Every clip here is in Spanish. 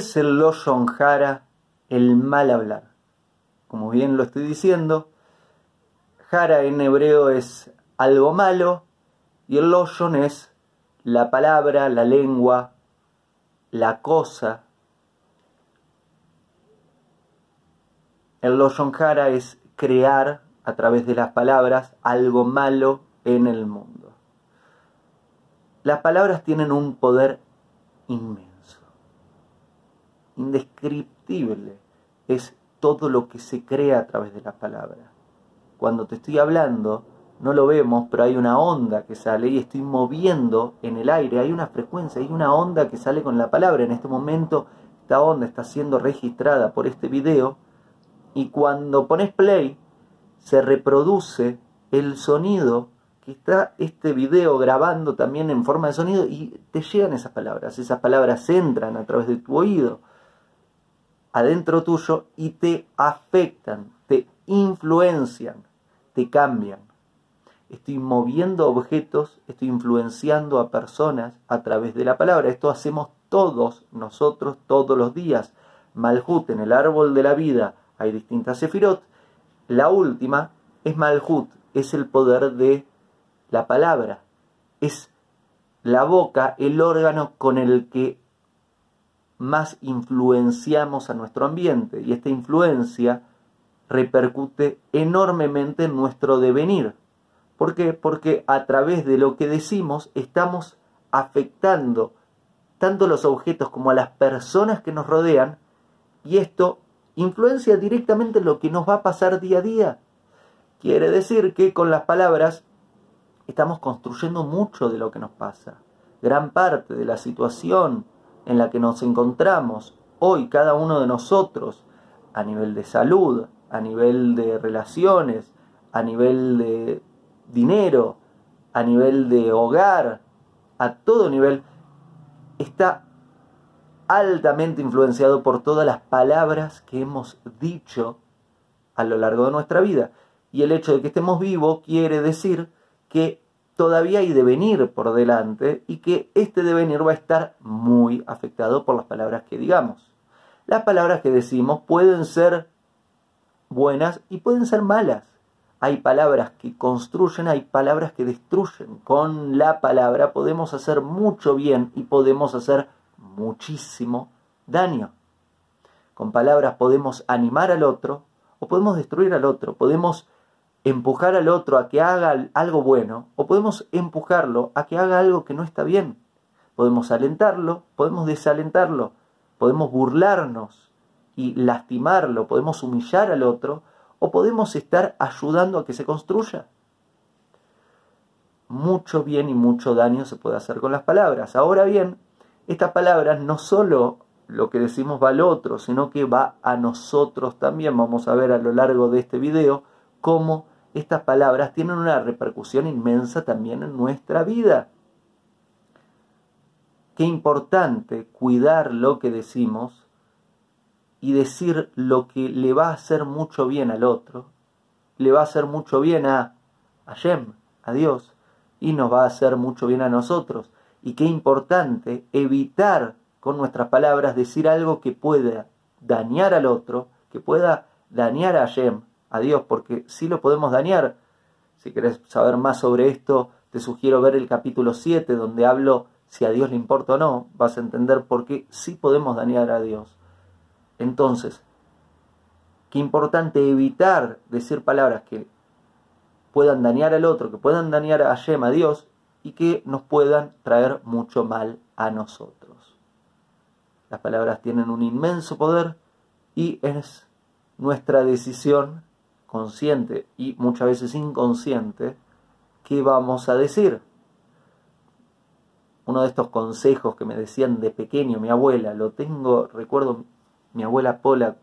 ¿Qué es el Loshon Hara, el mal hablar? Como bien lo estoy diciendo, Hara en hebreo es algo malo y el Loshon es la palabra, la lengua, la cosa. El Loshon Hara es crear a través de las palabras algo malo en el mundo. Las palabras tienen un poder inmenso, indescriptible. Es todo lo que se crea a través de las palabras. Cuando te estoy hablando, no lo vemos, pero hay una onda que sale y estoy moviendo en el aire, hay una frecuencia, hay una onda que sale con la palabra. En este momento esta onda está siendo registrada por este video y cuando pones play se reproduce el sonido que está este video grabando también en forma de sonido y te llegan esas palabras. Esas palabras entran a través de tu oído, adentro tuyo y te afectan, te influencian, te cambian. Estoy moviendo objetos, estoy influenciando a personas a través de la palabra. Esto hacemos todos nosotros todos los días. Malhut en el árbol de la vida hay distintas sefirot la última es Malhut, es el poder de la palabra. Es la boca el órgano con el que más influenciamos a nuestro ambiente y esta influencia repercute enormemente en nuestro devenir. ¿Por qué? Porque a través de lo que decimos estamos afectando tanto los objetos como a las personas que nos rodean y esto influencia directamente lo que nos va a pasar día a día. Quiere decir que con las palabras estamos construyendo mucho de lo que nos pasa. Gran parte de la situación en la que nos encontramos hoy cada uno de nosotros a nivel de salud, a nivel de relaciones, a nivel de dinero, a nivel de hogar, a todo nivel, está altamente influenciado por todas las palabras que hemos dicho a lo largo de nuestra vida. Y el hecho de que estemos vivos quiere decir que todavía hay devenir por delante y que este devenir va a estar muy afectado por las palabras que digamos. Las palabras que decimos pueden ser buenas y pueden ser malas. Hay palabras que construyen, hay palabras que destruyen. Con la palabra podemos hacer mucho bien y podemos hacer muchísimo daño. Con palabras podemos animar al otro o podemos destruir al otro, podemos empujar al otro a que haga algo bueno o podemos empujarlo a que haga algo que no está bien. Podemos alentarlo, podemos desalentarlo, podemos burlarnos y lastimarlo, podemos humillar al otro o podemos estar ayudando a que se construya. Mucho bien y mucho daño se puede hacer con las palabras. Ahora bien, estas palabras no solo lo que decimos va al otro, sino que va a nosotros también. Vamos a ver a lo largo de este video cómo estas palabras tienen una repercusión inmensa también en nuestra vida. Qué importante cuidar lo que decimos y decir lo que le va a hacer mucho bien al otro, le va a hacer mucho bien a Hashem, a Dios, y nos va a hacer mucho bien a nosotros y qué importante evitar con nuestras palabras decir algo que pueda dañar al otro, que pueda dañar a Yem, a Dios, porque si lo podemos dañar. Si querés saber más sobre esto, te sugiero ver el capítulo 7, donde hablo si a Dios le importa o no, vas a entender por qué sí podemos dañar a Dios. Entonces, qué importante evitar decir palabras que puedan dañar al otro, que puedan dañar a Yem, a Dios, y que nos puedan traer mucho mal a nosotros. Las palabras tienen un inmenso poder y es nuestra decisión consciente y muchas veces inconsciente qué vamos a decir. Uno de estos consejos que me decían de pequeño mi abuela, lo tengo, recuerdo mi abuela Pola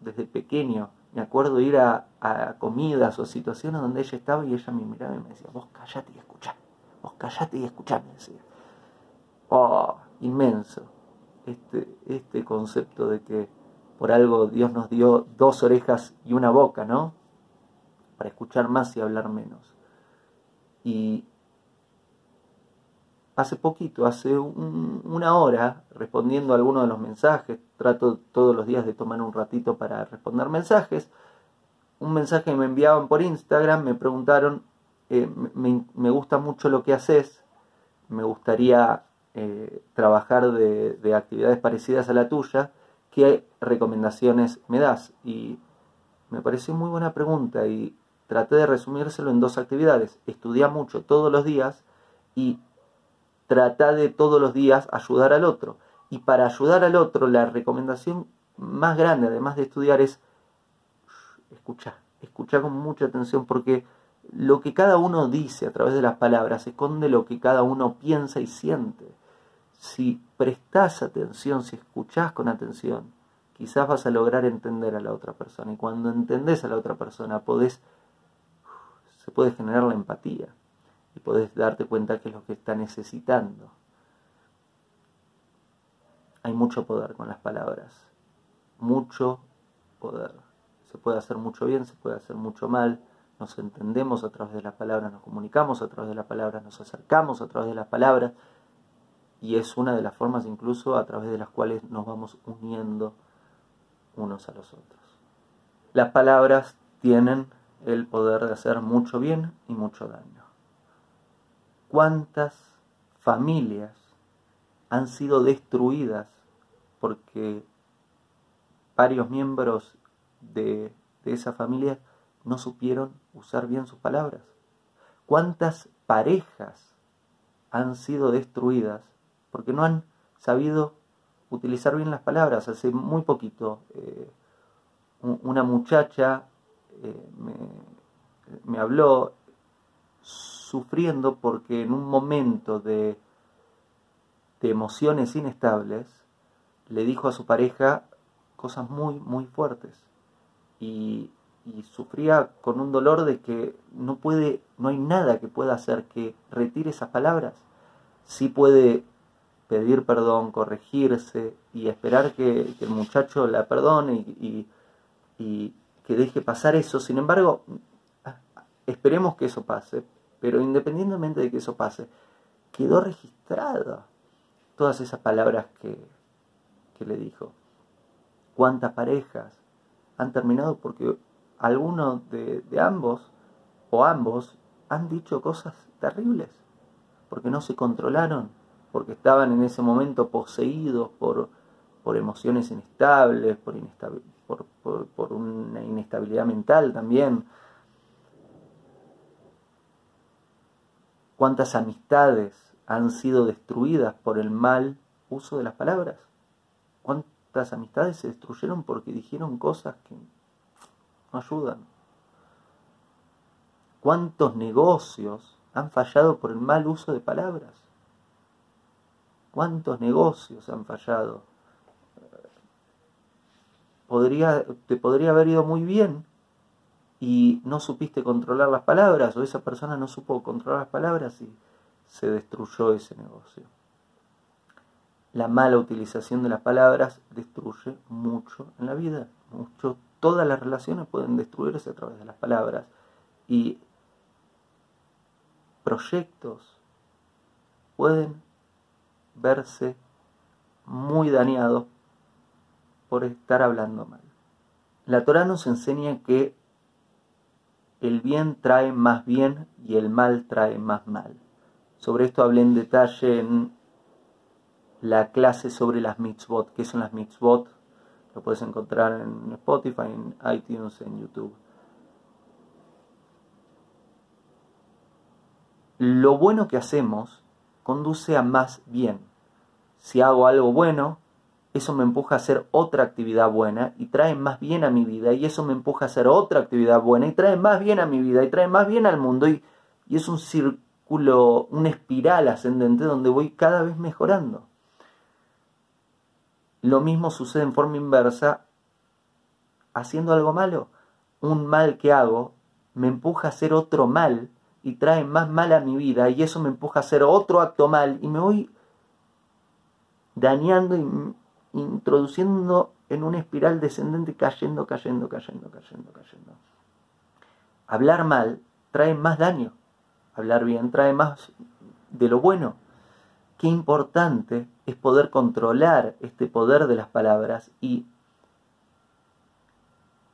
desde pequeño, me acuerdo ir a, a comidas o situaciones donde ella estaba y ella me miraba y me decía, vos callate y escuchá vos callate y escuchame, decía. Oh, inmenso. Este, este concepto de que por algo Dios nos dio dos orejas y una boca, ¿no? Para escuchar más y hablar menos. Y hace poquito, hace una hora, respondiendo a algunos de los mensajes. Trato todos los días de tomar un ratito para responder mensajes. Un mensaje que me enviaban por Instagram, me preguntaron, eh, me, gusta mucho lo que haces, me gustaría eh, trabajar de, de, actividades parecidas a la tuya, ¿qué recomendaciones me das? Y me pareció muy buena pregunta y traté de resumírselo en dos actividades. Estudia mucho todos los días y trata de todos los días ayudar al otro. Y para ayudar al otro, la recomendación más grande, además de estudiar, es escuchar, escuchar con mucha atención, porque lo que cada uno dice a través de las palabras esconde lo que cada uno piensa y siente. Si prestas atención, si escuchás con atención, quizás vas a lograr entender a la otra persona. Y cuando entendés a la otra persona, podés, se puede generar la empatía y podés darte cuenta que es lo que está necesitando. Hay mucho poder con las palabras, mucho poder. Se puede hacer mucho bien, se puede hacer mucho mal, nos entendemos a través de las palabras, nos comunicamos a través de las palabras, nos acercamos a través de las palabras y es una de las formas incluso a través de las cuales nos vamos uniendo unos a los otros. Las palabras tienen el poder de hacer mucho bien y mucho daño cuántas familias han sido destruidas porque varios miembros de, esa familia no supieron usar bien sus palabras. ¿Cuántas parejas han sido destruidas porque no han sabido utilizar bien las palabras? Hace muy poquito eh, una muchacha eh, me, me, habló sufriendo porque en un momento de, emociones inestables le dijo a su pareja cosas muy, muy fuertes. Y, sufría con un dolor de que no puede, no hay nada que pueda hacer que retire esas palabras. Sí puede pedir perdón, corregirse y esperar que, el muchacho la perdone y, y, que deje pasar eso. Sin embargo, esperemos que eso pase, pero independientemente de que eso pase, quedó registrada todas esas palabras que, le dijo. ¿Cuántas parejas han terminado porque alguno de, ambos o ambos han dicho cosas terribles? Porque no se controlaron, porque estaban en ese momento poseídos por, por emociones inestables, por, por, por una inestabilidad mental también, cuántas amistades han sido destruidas por el mal uso de las palabras. Cuántas amistades se destruyeron porque dijeron cosas que no ayudan. Cuántos negocios han fallado por el mal uso de palabras. ¿Cuántos negocios han fallado? Podría, te podría haber ido muy bien y no supiste controlar las palabras o esa persona no supo controlar las palabras y se destruyó ese negocio. La mala utilización de las palabras destruye mucho en la vida. Mucho, todas las relaciones pueden destruirse a través de las palabras y proyectos pueden verse muy dañados por estar hablando mal. La Torah nos enseña que el bien trae más bien y el mal trae más mal. Sobre esto hablé en detalle en la clase sobre las mitzvot. ¿Qué son las mitzvot? Lo puedes encontrar en Spotify, en iTunes, en YouTube. Lo bueno que hacemos conduce a más bien. Si hago algo bueno, eso me empuja a hacer otra actividad buena y trae más bien a mi vida y eso me empuja a hacer otra actividad buena y trae más bien a mi vida y trae más bien al mundo y, y es un círculo, una espiral ascendente donde voy cada vez mejorando. Lo mismo sucede en forma inversa haciendo algo malo. Un mal que hago me empuja a hacer otro mal y trae más mal a mi vida y eso me empuja a hacer otro acto mal y me voy dañando y introduciendo en una espiral descendente, cayendo, cayendo, cayendo, cayendo, cayendo. Hablar mal trae más daño, hablar bien trae más de lo bueno. Qué importante es poder controlar este poder de las palabras y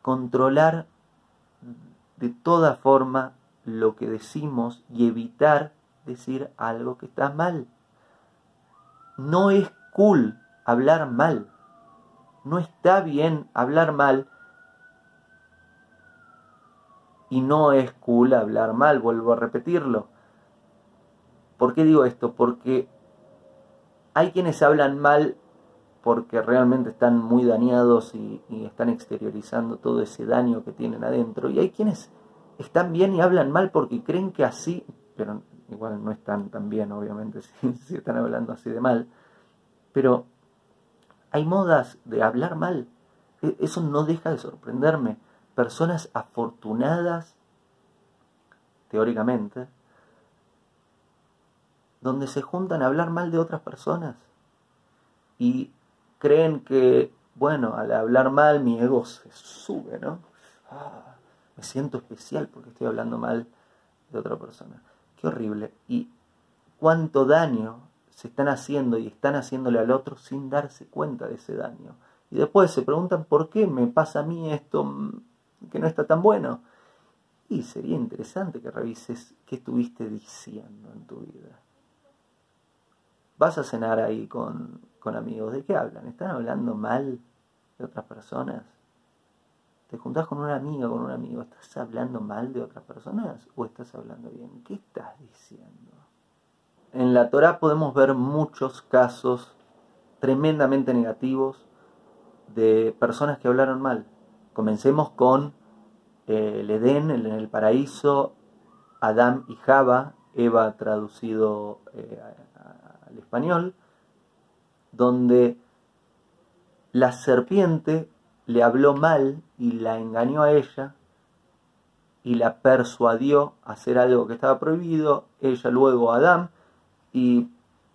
controlar de toda forma lo que decimos y evitar decir algo que está mal. No es cool hablar mal. No está bien hablar mal. Y no es cool hablar mal, vuelvo a repetirlo. ¿Por qué digo esto? Porque hay quienes hablan mal porque realmente están muy dañados y, están exteriorizando todo ese daño que tienen adentro. Y hay quienes están bien y hablan mal porque creen que así, pero igual no están tan bien, obviamente, si, están hablando así de mal. Pero hay modas de hablar mal. E, eso no deja de sorprenderme. Personas afortunadas, teóricamente, donde se juntan a hablar mal de otras personas. Y creen que, bueno, al hablar mal mi ego se sube, ¿no? Ah, me siento especial porque estoy hablando mal de otra persona. Qué horrible. Y cuánto daño se están haciendo y están haciéndole al otro sin darse cuenta de ese daño. Y después se preguntan por qué me pasa a mí esto mm, que no está tan bueno. Y sería interesante que revises qué estuviste diciendo en tu vida. Vas a cenar ahí con, con amigos, ¿de qué hablan? ¿Están hablando mal de otras personas? ¿Te juntás con una amiga, con un amigo? ¿Estás hablando mal de otras personas o estás hablando bien? ¿Qué estás diciendo? En la Torah podemos ver muchos casos tremendamente negativos de personas que hablaron mal. Comencemos con eh, el Edén, en el paraíso, Adán y Java, Eva traducido eh, al español, donde la serpiente le habló mal y la engañó a ella y la persuadió a hacer algo que estaba prohibido, ella luego a Adán y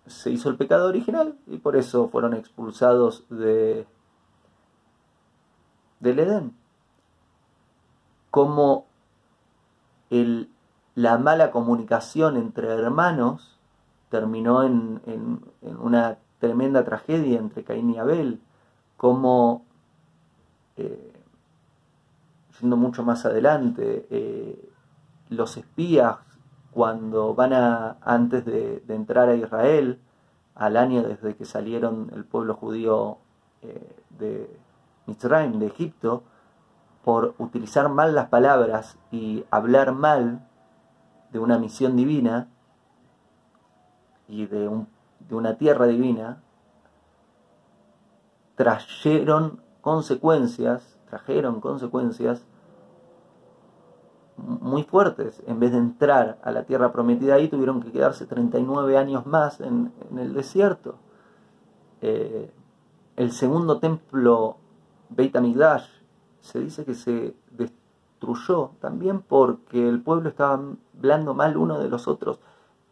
se hizo el pecado original y por eso fueron expulsados de del Edén. Como el, la mala comunicación entre hermanos terminó en, en, una tremenda tragedia entre Caín y Abel, como, eh, yendo mucho más adelante, eh, los espías cuando van a, antes de, entrar a Israel, al año desde que salieron el pueblo judío eh, de Mitzrayim, de Egipto, por utilizar mal las palabras y hablar mal de una misión divina y de un de una tierra divina trajeron consecuencias, trajeron consecuencias muy fuertes. En vez de entrar a la tierra prometida ahí, tuvieron que quedarse 39 años más en, el desierto. Eh, el segundo templo, Beit HaMikdash, se dice que se destruyó también porque el pueblo estaba hablando mal uno de los otros.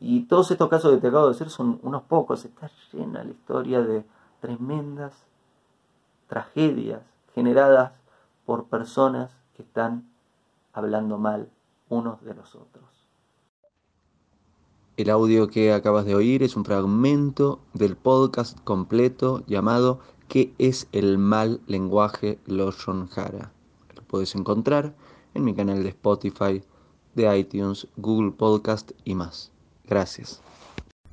Y todos estos casos que te acabo de decir son unos pocos. Está llena la historia de tremendas tragedias generadas por personas que están hablando mal unos de los otros. El audio que acabas de oír es un fragmento del podcast completo llamado ¿Qué es el mal lenguaje Loshon Hara? Lo puedes encontrar en mi canal de Spotify, de iTunes, Google Podcast y más. Gracias.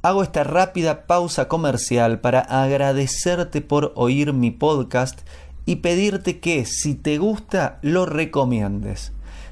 Hago esta rápida pausa comercial para agradecerte por oír mi podcast y pedirte que si te gusta lo recomiendes.